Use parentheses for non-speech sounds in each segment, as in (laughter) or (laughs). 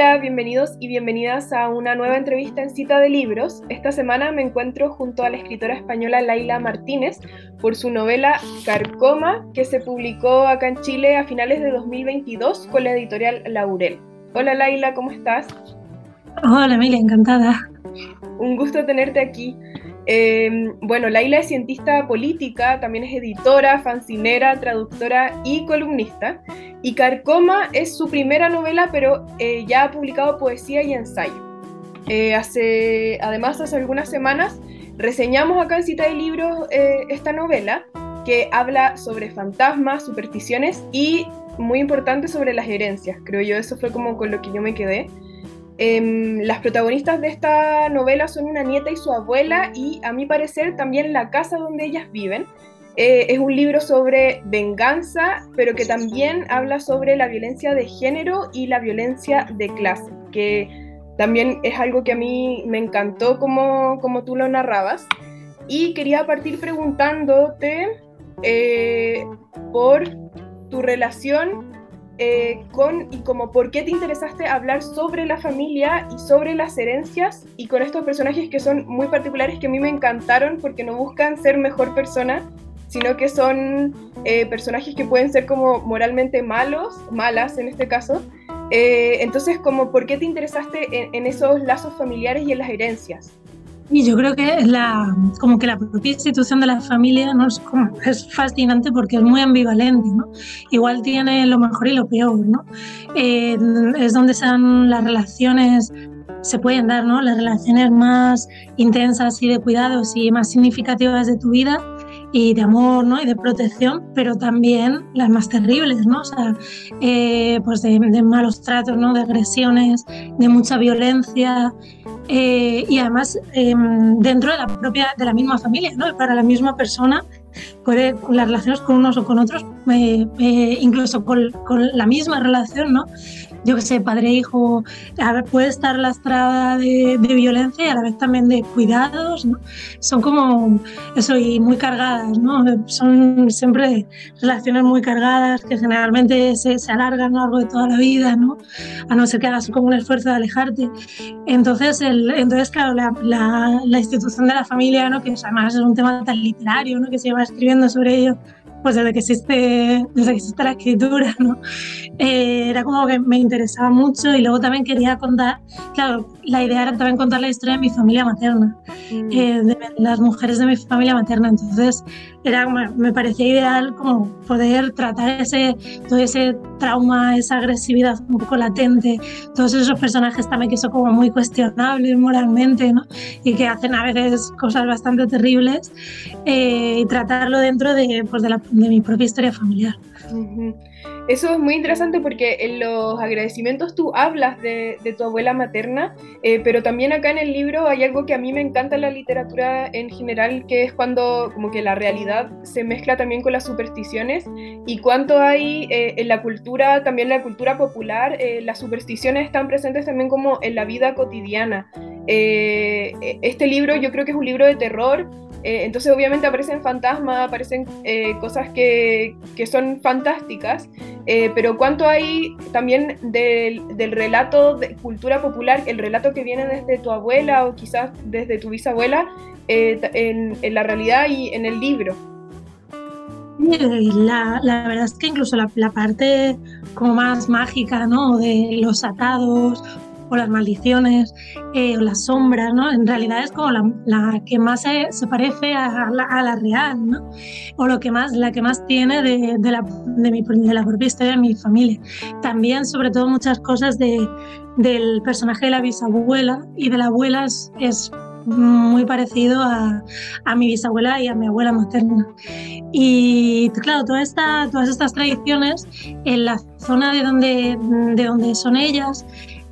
Hola, bienvenidos y bienvenidas a una nueva entrevista en Cita de Libros. Esta semana me encuentro junto a la escritora española Laila Martínez por su novela Carcoma, que se publicó acá en Chile a finales de 2022 con la editorial Laurel. Hola Laila, ¿cómo estás? Hola Emilia, encantada. Un gusto tenerte aquí. Em, bueno, Laila es cientista política, también es editora, fancinera, traductora y columnista. Y Carcoma es su primera novela, pero eh, ya ha publicado poesía y ensayo. Eh, hace, además, hace algunas semanas reseñamos acá en Cita de Libros eh, esta novela que habla sobre fantasmas, supersticiones y, muy importante, sobre las herencias. Creo yo, eso fue como con lo que yo me quedé. Em, las protagonistas de esta novela son una nieta y su abuela y a mi parecer también la casa donde ellas viven. Eh, es un libro sobre venganza, pero que también habla sobre la violencia de género y la violencia de clase, que también es algo que a mí me encantó como, como tú lo narrabas. Y quería partir preguntándote eh, por tu relación eh, con y como por qué te interesaste hablar sobre la familia y sobre las herencias y con estos personajes que son muy particulares que a mí me encantaron porque no buscan ser mejor persona, sino que son eh, personajes que pueden ser como moralmente malos, malas en este caso. Eh, entonces, como, ¿por qué te interesaste en esos lazos familiares y en las herencias? Y yo creo que la, como que la propia institución de la familia ¿no? es, como, es fascinante porque es muy ambivalente. ¿no? Igual tiene lo mejor y lo peor. ¿no? Eh, es donde se dan las relaciones, se pueden dar ¿no? las relaciones más intensas y de cuidados y más significativas de tu vida y de amor ¿no? y de protección, pero también las más terribles, ¿no? o sea, eh, pues de, malos tratos, ¿no? de agresiones, de mucha violencia, eh, y además em, dentro de la propia de la misma familia, ¿no? para la misma persona puede las relaciones con unos o con otros, incluso con, la misma relación, ¿no? yo que sé, padre-hijo, e puede estar lastrada de, de, violencia y a la vez también de cuidados, ¿no? Son como eso y muy cargadas, ¿no? Son siempre relaciones muy cargadas que generalmente se, se alargan a lo largo de toda la vida, ¿no? A no ser que hagas como un esfuerzo de alejarte. Entonces, el, entonces claro, la, la, la, institución de la familia, ¿no? Que además es un tema tan literario, ¿no? Que se lleva escribiendo sobre ello pues desde que existe, desde que existe la escritura, ¿no? Eh, era como que me interesaba mucho y luego también quería contar, claro, la idea era también contar la historia de mi familia materna, mm. eh, de las mujeres de mi familia materna, entonces era, me parecía ideal como poder tratar ese, todo ese trauma, esa agresividad un poco latente, todos esos personajes también que son como muy cuestionables moralmente, ¿no? Y que hacen a veces cosas bastante terribles eh, y tratarlo dentro de, pues de, la, de mi propia historia familiar. Eso es muy interesante porque en los agradecimientos tú hablas de, tu abuela materna, eh, pero también acá en el libro hay algo que a mí me encanta en la literatura en general, que es cuando como que la realidad se mezcla también con las supersticiones y cuánto hay eh, en la cultura, también en la cultura popular, eh, las supersticiones están presentes también como en la vida cotidiana. este libro yo creo que es un libro de terror, eh, entonces obviamente aparecen fantasmas, aparecen eh, cosas que, que, son fantásticas, eh, pero cuánto hay también del, del, relato de cultura popular, el relato que viene desde tu abuela o quizás desde tu bisabuela, en, en, la realidad y en el libro. La, la verdad es que incluso la, la, parte como más mágica, ¿no? De los atados o las maldiciones eh, o las sombras, ¿no? En realidad es como la, la que más se, se parece a la, a la, real, ¿no? O lo que más, la que más tiene de, de, la, de, mi, de la propia historia de mi familia. También, sobre todo, muchas cosas de, del personaje de la bisabuela y de la abuela es, es muy parecido a, a, mi bisabuela y a mi abuela materna. Y claro, toda esta, todas estas tradiciones en la zona de donde, de donde son ellas,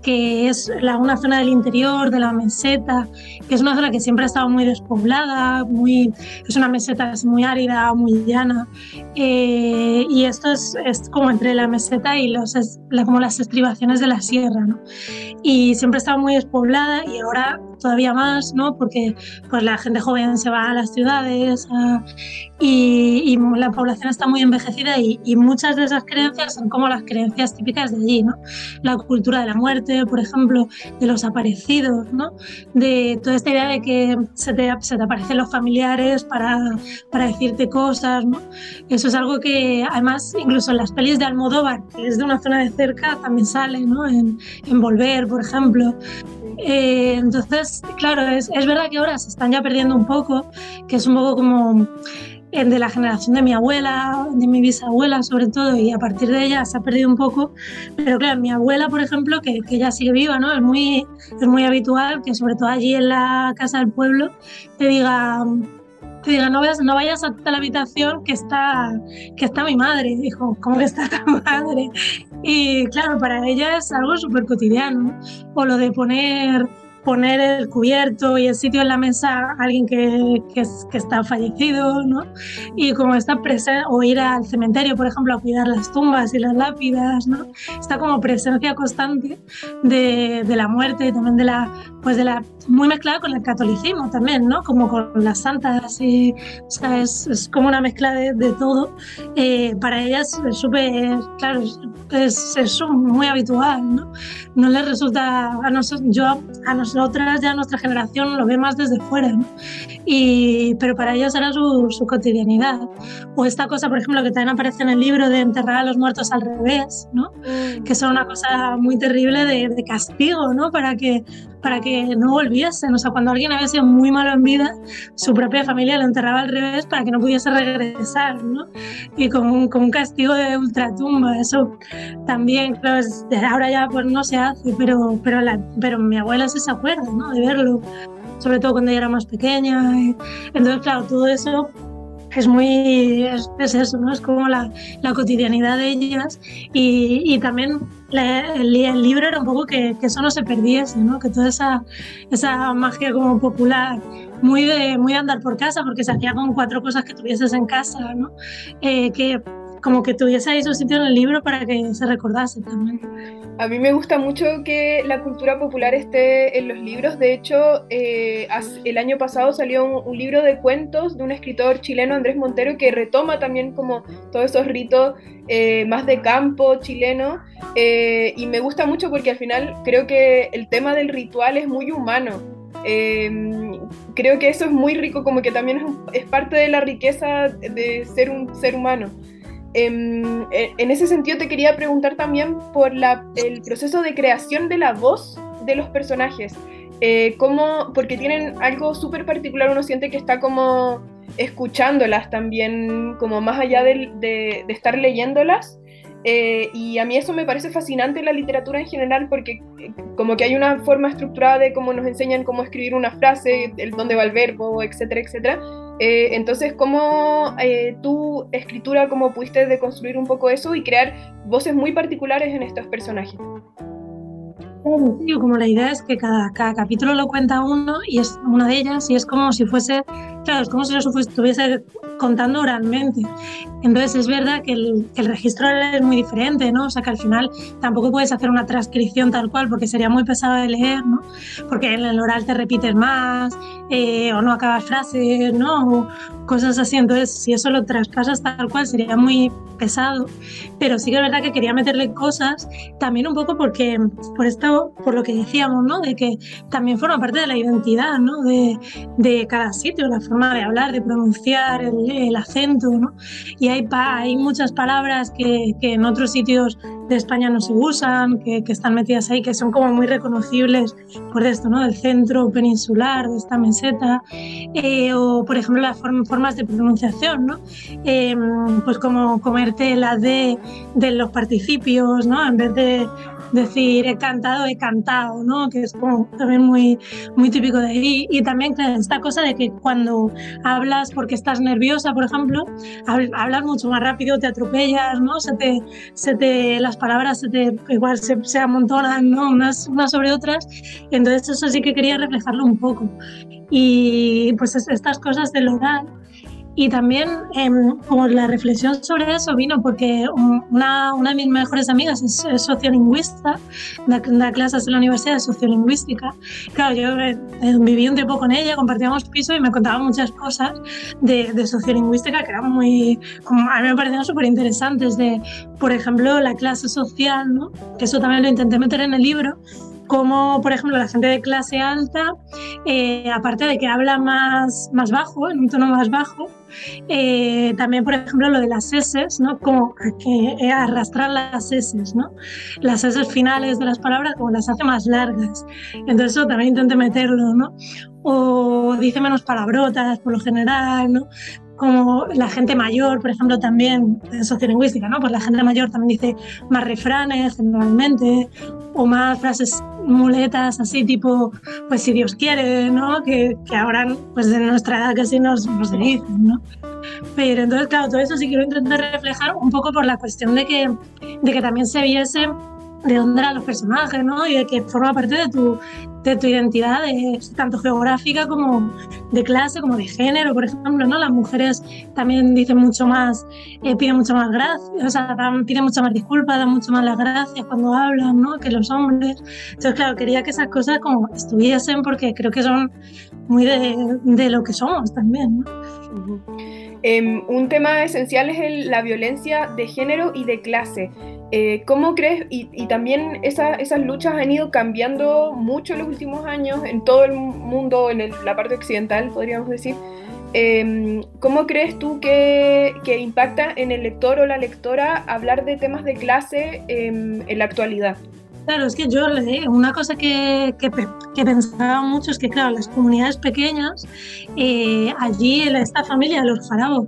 que es la, una zona del interior, de la meseta, que es una zona que siempre ha estado muy despoblada, muy, es una meseta es muy árida, muy llana. Eh, y esto es, es, como entre la meseta y los, es, la, como las estribaciones de la sierra. ¿no? Y siempre ha estado muy despoblada y ahora todavía más, ¿no? Porque pues la gente joven se va a las ciudades y, la población está muy envejecida y, y, muchas de esas creencias son como las creencias típicas de allí, ¿no? La cultura de la muerte, por ejemplo, de los aparecidos, ¿no? De toda esta idea de que se te, se te aparecen los familiares para, para decirte cosas, ¿no? Eso es algo que además incluso en las pelis de Almodóvar, que es de una zona de cerca, también sale, ¿no? En, en Volver, por ejemplo. Eh, entonces, claro, es, es, verdad que ahora se están ya perdiendo un poco, que es un poco como de la generación de mi abuela, de mi bisabuela sobre todo, y a partir de ella se ha perdido un poco. Pero claro, mi abuela, por ejemplo, que, que ya sigue viva, ¿no? Es muy, es muy habitual que sobre todo allí en la casa del pueblo te diga, te diga, no vayas, no vayas a la habitación que está, que está mi madre. Dijo, ¿cómo que está tu madre? Y claro, para ella es algo súper cotidiano. O lo de poner poner el cubierto y el sitio en la mesa a alguien que, que, que, está fallecido, ¿no? Y como está presente, o ir al cementerio, por ejemplo, a cuidar las tumbas y las lápidas, ¿no? Está como presencia constante de, de la muerte y también de la, pues de la, muy mezclada con el catolicismo también, ¿no? Como con las santas y, o sea, es, es como una mezcla de, de todo. Eh, para ellas es súper, claro, es, es, muy habitual, ¿no? No les resulta, a nosotros, yo, a nosotros otras ya nuestra generación lo ve más desde fuera, ¿no? y, pero para ellos era su, su, cotidianidad. O esta cosa, por ejemplo, que también aparece en el libro de enterrar a los muertos al revés, ¿no? Mm. que son una cosa muy terrible de, de castigo, ¿no? para, que, para que no volviesen. O sea, cuando alguien había sido muy malo en vida, su propia familia lo enterraba al revés para que no pudiese regresar, ¿no? y con un, con un castigo de ultratumba. Eso también, claro, ahora ya pues no se hace, pero, pero, la, pero mi abuela sí se acuerda ¿no? De verlo, sobre todo cuando ella era más pequeña. Entonces, claro, todo eso es muy, es, eso, ¿no? Es como la, la cotidianidad de ellas y, y también el, el, libro era un poco que, que, eso no se perdiese, ¿no? Que toda esa, esa magia como popular, muy de, muy andar por casa, porque se hacía con cuatro cosas que tuvieses en casa, ¿no? Eh, que como que tuviese ahí su sitio en el libro para que se recordase también. A mí me gusta mucho que la cultura popular esté en los libros. De hecho, eh, el año pasado salió un, un, libro de cuentos de un escritor chileno, Andrés Montero, que retoma también como todos esos ritos eh, más de campo chileno. Eh, y me gusta mucho porque al final creo que el tema del ritual es muy humano. Eh, creo que eso es muy rico, como que también es, es parte de la riqueza de ser un ser humano. Em, en ese sentido te quería preguntar también por la, el proceso de creación de la voz de los personajes. Eh, cómo, porque tienen algo súper particular, uno siente que está como escuchándolas también, como más allá de, de, de estar leyéndolas. Eh, y a mí eso me parece fascinante en la literatura en general porque eh, como que hay una forma estructurada de cómo nos enseñan cómo escribir una frase, el dónde va el verbo, etcétera, etcétera. Eh, entonces, ¿cómo eh, tu escritura, cómo pudiste deconstruir un poco eso y crear voces muy particulares en estos personajes? como la idea es que cada, cada capítulo lo cuenta uno y es una de ellas y es como si fuese, claro, es como si lo estuviese contando oralmente. Entonces es verdad que el, que el registro es muy diferente, ¿no? O sea que al final tampoco puedes hacer una transcripción tal cual porque sería muy pesado de leer, ¿no? Porque en el oral te repites más eh, o no acabas frases, ¿no? O cosas así. Entonces si eso lo traspasas tal cual sería muy pesado. Pero sí que es verdad que quería meterle cosas también un poco porque por esto, por lo que decíamos, ¿no? De que también forma parte de la identidad, ¿no? De, de cada sitio, la forma de hablar, de pronunciar, el, el acento, ¿no? Y hay, hay muchas palabras que, que, en otros sitios de España no se usan, que, que, están metidas ahí, que son como muy reconocibles por esto, ¿no? Del centro peninsular, de esta meseta, eh, o por ejemplo las form formas de pronunciación, ¿no? Eh, pues como comerte la D de los participios, ¿no? En vez de decir he cantado, he cantado, ¿no? Que es como también muy, muy típico de ahí. Y también esta cosa de que cuando hablas porque estás nerviosa, por ejemplo, hablas mucho más rápido, te atropellas, ¿no? Se te, se te, las palabras se te, igual se, se amontonan, ¿no? Unas, unas sobre otras. Entonces eso sí que quería reflejarlo un poco. Y pues estas cosas del oral Y también como la reflexión sobre eso vino porque una, una de mis mejores amigas es, sociolingüista, da, da, clases en la Universidad de Sociolingüística. Claro, yo eh, eh, viví un tiempo con ella, compartíamos piso y me contaba muchas cosas de, de sociolingüística que eran muy, como a mí me parecían súper interesantes, de, por ejemplo, la clase social, ¿no? que eso también lo intenté meter en el libro, como por ejemplo la gente de clase alta, eh, aparte de que habla más, más bajo, en un tono más bajo, eh, también por ejemplo lo de las S, ¿no? como que eh, arrastrar las S, ¿no? las S finales de las palabras como las hace más largas. Entonces eso también intenté meterlo, ¿no? O dice menos palabrotas por lo general, ¿no? Como la gente mayor, por ejemplo, también en sociolingüística, ¿no? Pues la gente mayor también dice más refranes generalmente, o más frases muletas así tipo, pues si Dios quiere, ¿no? Que, que ahora, pues de nuestra edad casi nos, nos dicen, ¿no? Pero entonces, claro, todo eso sí quiero intentar reflejar un poco por la cuestión de que, de que también se viese de dónde eran los personajes, ¿no? Y de que forma parte de tu, de tu identidad, tanto geográfica como de clase, como de género, por ejemplo, ¿no? Las mujeres también dicen mucho más, eh, piden mucho más gracias, o sea, piden mucho más disculpas, dan mucho más las gracias cuando hablan, ¿no? Que los hombres. Entonces, claro, quería que esas cosas como estuviesen porque creo que son muy de, de lo que somos también, ¿no? Em, un tema esencial es la violencia de género y de clase. Eh, ¿Cómo crees? Y, también esas luchas han ido cambiando mucho en los últimos años en todo el mundo, en la parte occidental, podríamos decir. Em, ¿Cómo crees tú que, impacta en el lector o la lectora hablar de temas de clase em, en la actualidad? Claro, es que yo una cosa que, que, pensaba mucho es que, claro, las comunidades pequeñas, eh, allí esta familia, los Farao,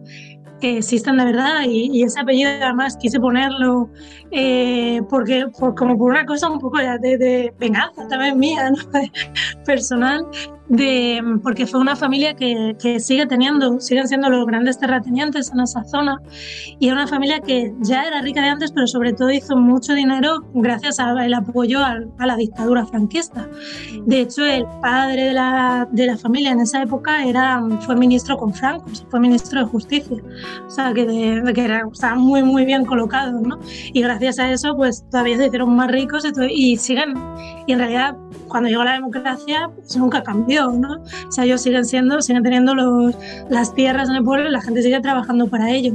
que existen de verdad y, ese apellido además quise ponerlo eh, porque por, como por una cosa un poco de, de venganza también mía, ¿no? (laughs) personal, de, porque fue una familia que, que, sigue teniendo, siguen siendo los grandes terratenientes en esa zona, y era una familia que ya era rica de antes, pero sobre todo hizo mucho dinero gracias al apoyo a, a, la dictadura franquista. De hecho, el padre de la, de la familia en esa época era, fue ministro con Franco, fue ministro de Justicia, o sea, que, de, que era, estaba muy, muy bien colocado, ¿no? Y gracias a eso, pues todavía se hicieron más ricos y, y siguen, y en realidad, cuando llegó la democracia, pues nunca cambió ¿no? O sea, ellos siguen siendo, siguen teniendo los, las tierras en el pueblo y la gente sigue trabajando para ellos.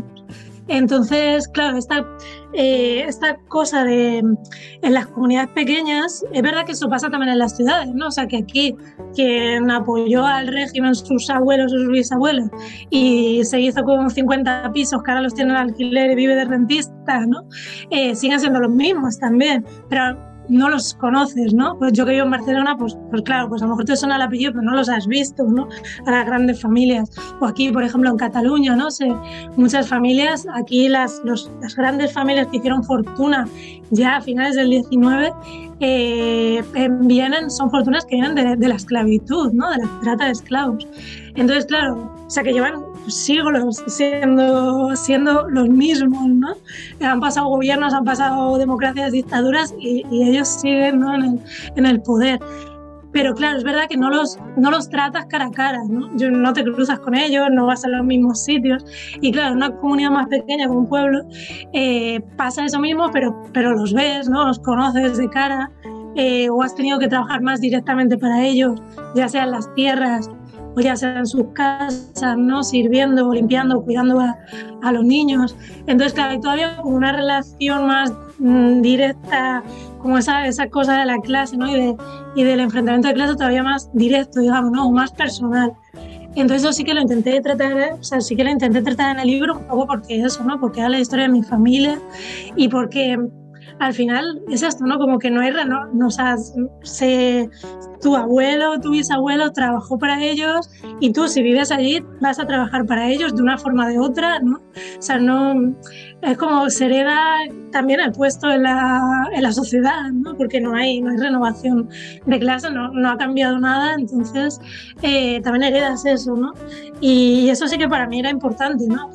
Entonces, claro, esta, eh, esta cosa de en las comunidades pequeñas, es verdad que eso pasa también en las ciudades, ¿no? O sea, que aquí quien apoyó al régimen, sus abuelos sus bisabuelos, y se hizo con 50 pisos que ahora los tienen alquiler y vive de rentista, ¿no? Eh, siguen siendo los mismos también, pero no los conoces, ¿no? Pues yo que vivo en Barcelona, pues, pues claro, pues a lo mejor te suena el apellido, pero no los has visto, ¿no? A las grandes familias. O aquí, por ejemplo, en Cataluña, ¿no? sé muchas familias, aquí las, las grandes familias que hicieron fortuna ya a finales del 19, eh, vienen, son fortunas que vienen de, de, la esclavitud, ¿no? De la trata de esclavos. Entonces, claro, o sea, que llevan siglos siendo, siendo los mismos, ¿no? Han pasado gobiernos, han pasado democracias, dictaduras y, ellos siguen en, el, poder. Pero claro, es verdad que no los, no los tratas cara a cara, ¿no? Yo, no te cruzas con ellos, no vas a los mismos sitios. Y claro, una comunidad más pequeña como un pueblo eh, pasa eso mismo, pero, pero los ves, ¿no? Los conoces de cara. Eh, o has tenido que trabajar más directamente para ellos, ya sean las tierras sea en sus casas, ¿no? Sirviendo, limpiando, cuidando a, a los niños. Entonces, claro, hay todavía como una relación más mm, directa, como esa, esa cosa de la clase, ¿no? Y, de, y del enfrentamiento de clase todavía más directo, digamos, ¿no? O más personal. Entonces eso sí que lo intenté tratar, o sea, sí que lo intenté tratar en el libro un poco porque eso, ¿no? Porque era la historia de mi familia y porque al final es esto, ¿no? Como que no hay, no, no o sea, se, tu abuelo, tu bisabuelo trabajó para ellos y tú si vives allí vas a trabajar para ellos de una forma o de otra, ¿no? O sea, no, es como se hereda también el puesto en la, en la sociedad, ¿no? Porque no hay, no hay renovación de clase, no, no ha cambiado nada, entonces eh, también heredas eso, ¿no? Y eso sí que para mí era importante, ¿no?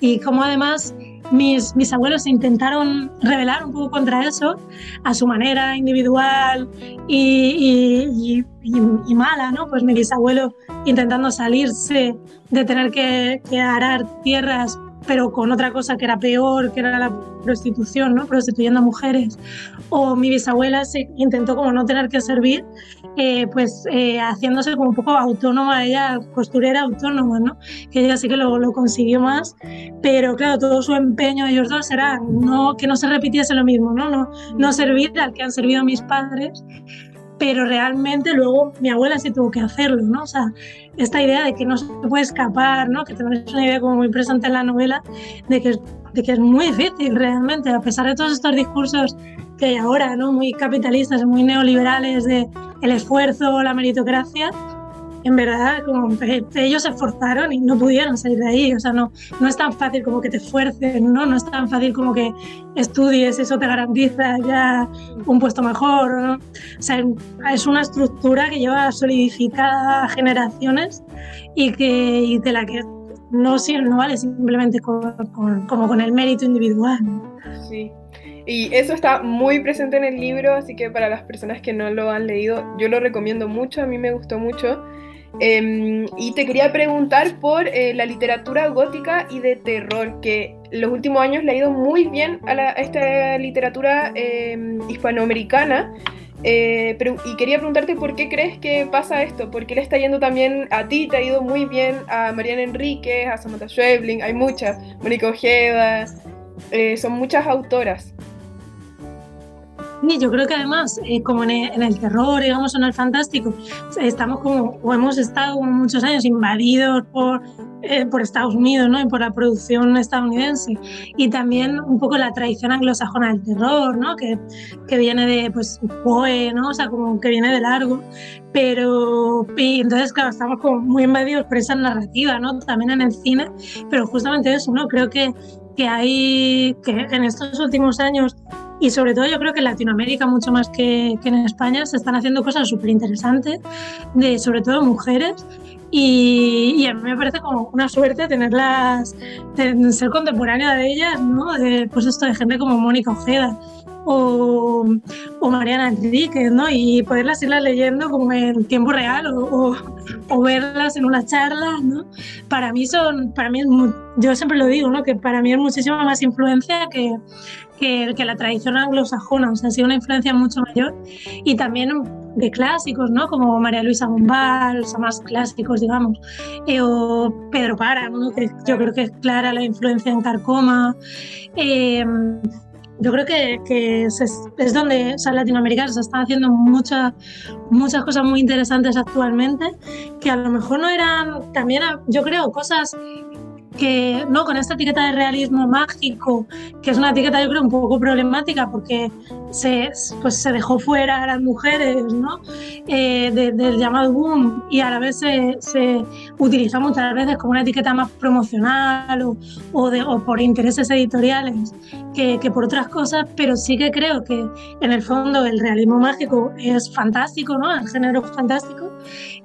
y como además mis, mis abuelos intentaron rebelar un poco contra eso a su manera individual y, y, mala, ¿no? Pues mi bisabuelo intentando salirse de tener que, que arar tierras pero con otra cosa que era peor, que era la prostitución, ¿no? prostituyendo a mujeres. O mi bisabuela se intentó como no tener que servir, eh, pues eh, haciéndose como un poco autónoma, ella costurera autónoma, ¿no? que ella sí que lo, lo, consiguió más, pero claro, todo su empeño de ellos dos era no, que no se repitiese lo mismo, ¿no? No, no servir al que han servido mis padres pero realmente luego mi abuela sí tuvo que hacerlo, ¿no? O sea, esta idea de que no se puede escapar, ¿no? Que también es una idea como muy presente en la novela, de que, de que es muy difícil realmente, a pesar de todos estos discursos que hay ahora, ¿no? Muy capitalistas, muy neoliberales de el esfuerzo, la meritocracia, en verdad, como ellos se esforzaron y no pudieron salir de ahí. O sea, no, no es tan fácil como que te esfuercen, ¿no? No es tan fácil como que estudies, eso te garantiza ya un puesto mejor, ¿no? O sea, es una estructura que lleva solidificada generaciones y, que, y de la que no, no vale simplemente con, como con el mérito individual. Sí. Y eso está muy presente en el libro, así que para las personas que no lo han leído, yo lo recomiendo mucho, a mí me gustó mucho. Em, y te quería preguntar por eh, la literatura gótica y de terror, que los últimos años le ha ido muy bien a, esta literatura em, hispanoamericana. Eh, y quería preguntarte por qué crees que pasa esto, por qué le está yendo también a ti, te ha ido muy bien a Mariana Enríquez, a Samantha Schweblin, hay muchas, Mónica Ojeda, eh, son muchas autoras. Sí, yo creo que además, eh, como en el, terror, digamos, en el fantástico, estamos como, o hemos estado muchos años invadidos por, eh, por Estados Unidos, ¿no? Y por la producción estadounidense. Y también un poco la tradición anglosajona del terror, ¿no? Que, que viene de, pues, Poe, ¿no? O sea, como que viene de largo. Pero, y entonces, claro, estamos como muy invadidos por esa narrativa, ¿no? También en el cine. Pero justamente eso, ¿no? Creo que que hay, que en estos últimos años y sobre todo yo creo que en Latinoamérica, mucho más que, que en España, se están haciendo cosas súper interesantes, de sobre todo mujeres. Y, y, a mí me parece como una suerte tenerlas, ser contemporánea de ellas, ¿no? De, pues esto de gente como Mónica Ojeda o, o, Mariana Enrique, ¿no? Y poderlas irlas leyendo como en tiempo real o, o, verlas en una charla, ¿no? Para mí son, para mí es yo siempre lo digo, ¿no? Que para mí es muchísima más influencia que, que, que, la tradición anglosajona, o sea, ha sido una influencia mucho mayor. Y también de clásicos, ¿no? Como María Luisa Bombal, o más clásicos, digamos, eh, o Pedro Páramo, que yo creo que es clara la influencia en Carcoma. Eh, yo creo que, que es, donde o sea, Latinoamérica se están haciendo muchas muchas cosas muy interesantes actualmente, que a lo mejor no eran también, yo creo, cosas que no con esta etiqueta de realismo mágico, que es una etiqueta yo creo un poco problemática porque se, pues, se dejó fuera a las mujeres ¿no? Eh, del llamado boom y a la vez se, se, utiliza muchas veces como una etiqueta más promocional o, o, por intereses editoriales que, que, por otras cosas, pero sí que creo que en el fondo el realismo mágico es fantástico, ¿no? el género fantástico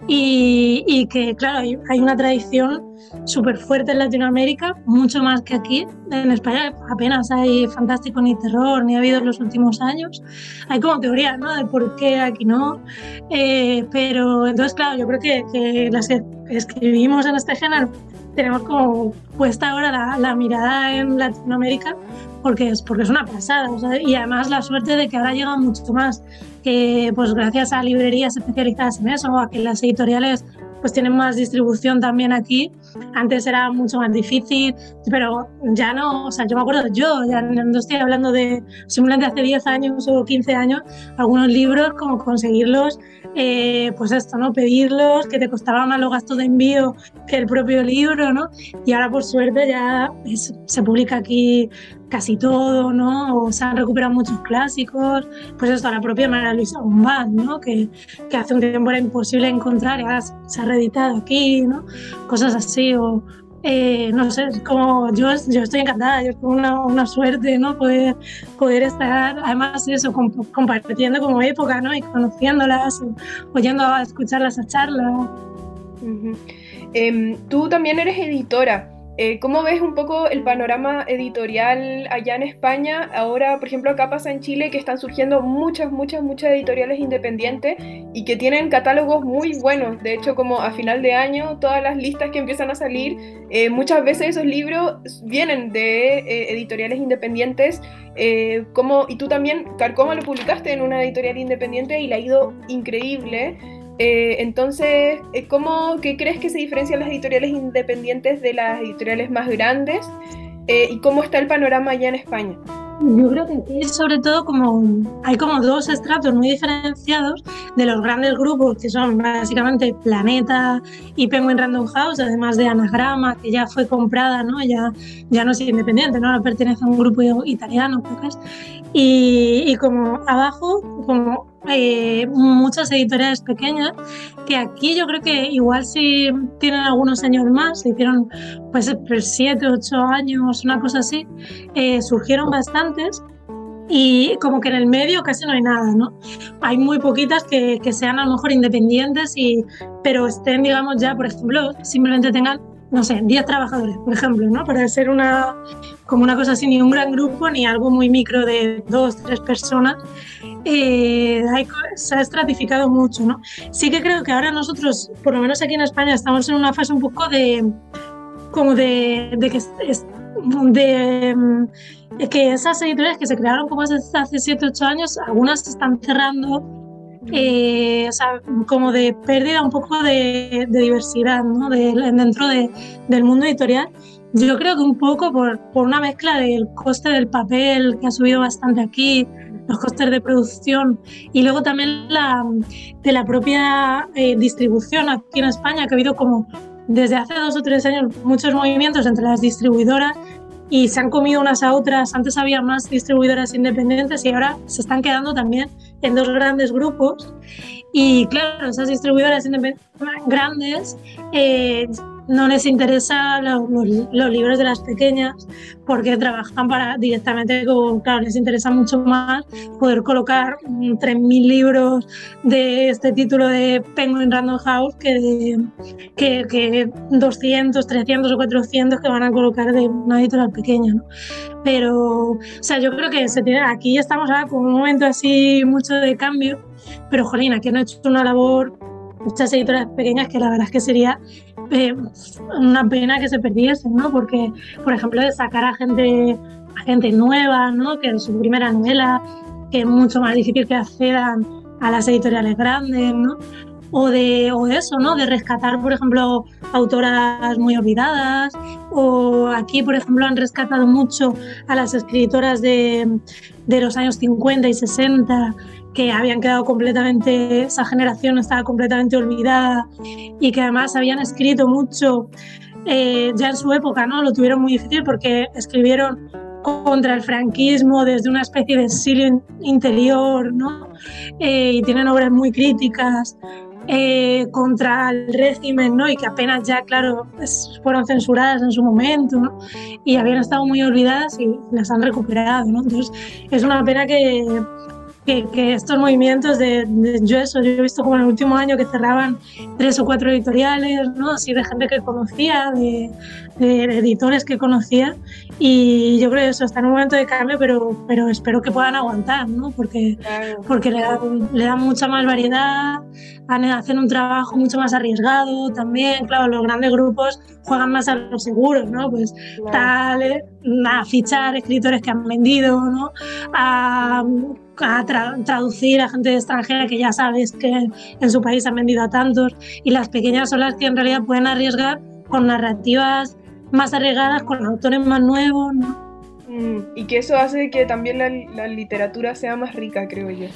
y, y que claro hay, una tradición súper fuerte en Latinoamérica, mucho más que aquí. En España apenas hay fantástico ni terror, ni ha habido en los últimos años. Hay como teoría ¿no? de por qué aquí no. Eh, pero entonces, claro, yo creo que, que, las que escribimos en este género tenemos como puesta ahora la, la mirada en Latinoamérica porque es, porque es una pasada. y además la suerte de que ahora llega mucho más, que pues gracias a librerías especializadas en eso, a que las editoriales pues tienen más distribución también aquí. Antes era mucho más difícil, pero ya no, o sea, yo me acuerdo, yo ya no estoy hablando de simplemente hace 10 años o 15 años, algunos libros, como conseguirlos, eh, pues esto, ¿no? Pedirlos, que te costaba más los gastos de envío que el propio libro, ¿no? Y ahora por suerte ya se publica aquí casi todo, ¿no? O se han recuperado muchos clásicos, pues esto, la propia María Luisa Bombal, ¿no? Que, que, hace un tiempo era imposible encontrar y ahora se ha reeditado aquí, ¿no? Cosas así, o eh, no sé, como yo, yo estoy encantada, yo es como una, una, suerte, ¿no? Poder, poder estar, además eso, compartiendo como época, ¿no? Y conociéndolas, oyendo a escucharlas a charlas. Em, tú también eres editora. Eh, ¿Cómo ves un poco el panorama editorial allá en España? Ahora, por ejemplo, acá pasa en Chile que están surgiendo muchas, muchas, muchas editoriales independientes y que tienen catálogos muy buenos. De hecho, como a final de año, todas las listas que empiezan a salir, eh, muchas veces esos libros vienen de eh, editoriales independientes. como, y tú también, Carcoma, lo publicaste en una editorial independiente y le ha ido increíble. Eh, entonces, eh, ¿cómo qué crees que se diferencian las editoriales independientes de las editoriales más grandes? Eh, ¿Y cómo está el panorama allá en España? Yo creo que aquí sobre todo como hay como dos estratos muy diferenciados de los grandes grupos que son básicamente Planeta y Penguin Random House, además de Anagrama, que ya fue comprada, ¿no? Ya, ya no es independiente, ¿no? pertenece a un grupo italiano, creo que es. Y, y como abajo, como eh, muchas editoriales pequeñas que aquí yo creo que igual si tienen algunos años más, se hicieron pues siete, ocho años, una cosa así, eh, surgieron bastantes y como que en el medio casi no hay nada, ¿no? Hay muy poquitas que, que sean a lo mejor independientes, y, pero estén, digamos, ya, por ejemplo, simplemente tengan no sé, 10 trabajadores, por ejemplo, ¿no? Para ser una, como una cosa así, ni un gran grupo, ni algo muy micro de dos, tres personas, eh, se ha estratificado mucho, ¿no? Sí que creo que ahora nosotros, por lo menos aquí en España, estamos en una fase un poco de, como de, de que de, de que esas editoriales que se crearon como hace 7, 8 años, algunas se están cerrando eh, o sea, como de pérdida un poco de, diversidad ¿no? dentro del mundo editorial. Yo creo que un poco por, por, una mezcla del coste del papel que ha subido bastante aquí, los costes de producción y luego también la, de la propia eh, distribución aquí en España, que ha habido como desde hace dos o tres años muchos movimientos entre las distribuidoras y se han comido unas a otras. Antes había más distribuidoras independientes y ahora se están quedando también en dos grandes grupos. Y claro, esas distribuidoras grandes eh, no les interesa los, libros de las pequeñas porque trabajan para directamente con, claro, les interesa mucho más poder colocar 3.000 libros de este título de Penguin Random House que, que, que, 200, 300 o 400 que van a colocar de una editorial pequeña. ¿no? Pero, o sea, yo creo que aquí estamos ahora con un momento así mucho de cambio, pero jolín, aquí han hecho una labor muchas editoras pequeñas que la verdad es que sería eh, una pena que se perdiesen, ¿no? Porque, por ejemplo, de sacar a gente, a gente nueva, ¿no? Que es su primera novela, que es mucho más difícil que accedan a las editoriales grandes, ¿no? O de, o eso, ¿no? De rescatar, por ejemplo, autoras muy olvidadas. O aquí, por ejemplo, han rescatado mucho a las escritoras de, de los años 50 y 60 que habían quedado completamente, esa generación estaba completamente olvidada y que además habían escrito mucho eh, ya en su época, ¿no? Lo tuvieron muy difícil porque escribieron contra el franquismo desde una especie de exilio interior, ¿no? Eh, y tienen obras muy críticas eh, contra el régimen, ¿no? Y que apenas ya, claro, pues, fueron censuradas en su momento, ¿no? Y habían estado muy olvidadas y las han recuperado, ¿no? Entonces, es una pena que que, estos movimientos de, yo eso, yo he visto como en el último año que cerraban tres o cuatro editoriales, ¿no? Así de gente que conocía, de, editores que conocía y yo creo que eso está en un momento de cambio, pero, pero espero que puedan aguantar, ¿no? Porque, porque le, dan, le dan mucha más variedad, hacen un trabajo mucho más arriesgado también, claro, los grandes grupos juegan más a los seguros, ¿no? Pues tal, a fichar escritores que han vendido, ¿no? A a traducir a gente extranjera que ya sabes que en su país han vendido a tantos y las pequeñas son las que en realidad pueden arriesgar con narrativas más arriesgadas, con autores más nuevos. Mm, y que eso hace que también la, literatura sea más rica, creo yo.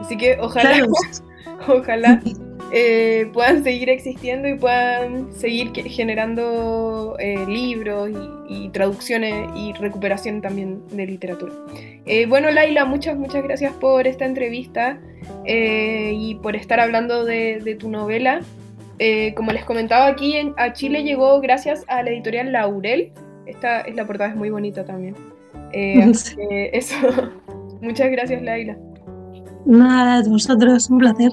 Así que ojalá, (laughs) ojalá (laughs) eh, puedan seguir existiendo y puedan seguir generando eh, libros y, traducciones y recuperación también de literatura. Eh, bueno, Laila, muchas, muchas gracias por esta entrevista y por estar hablando de, tu novela. como les comentaba, aquí en, a Chile llegó gracias a la editorial Laurel. Esta es la portada, es muy bonita también. (laughs) eso, (laughs) muchas gracias, Laila. Nada, vosotros, un placer.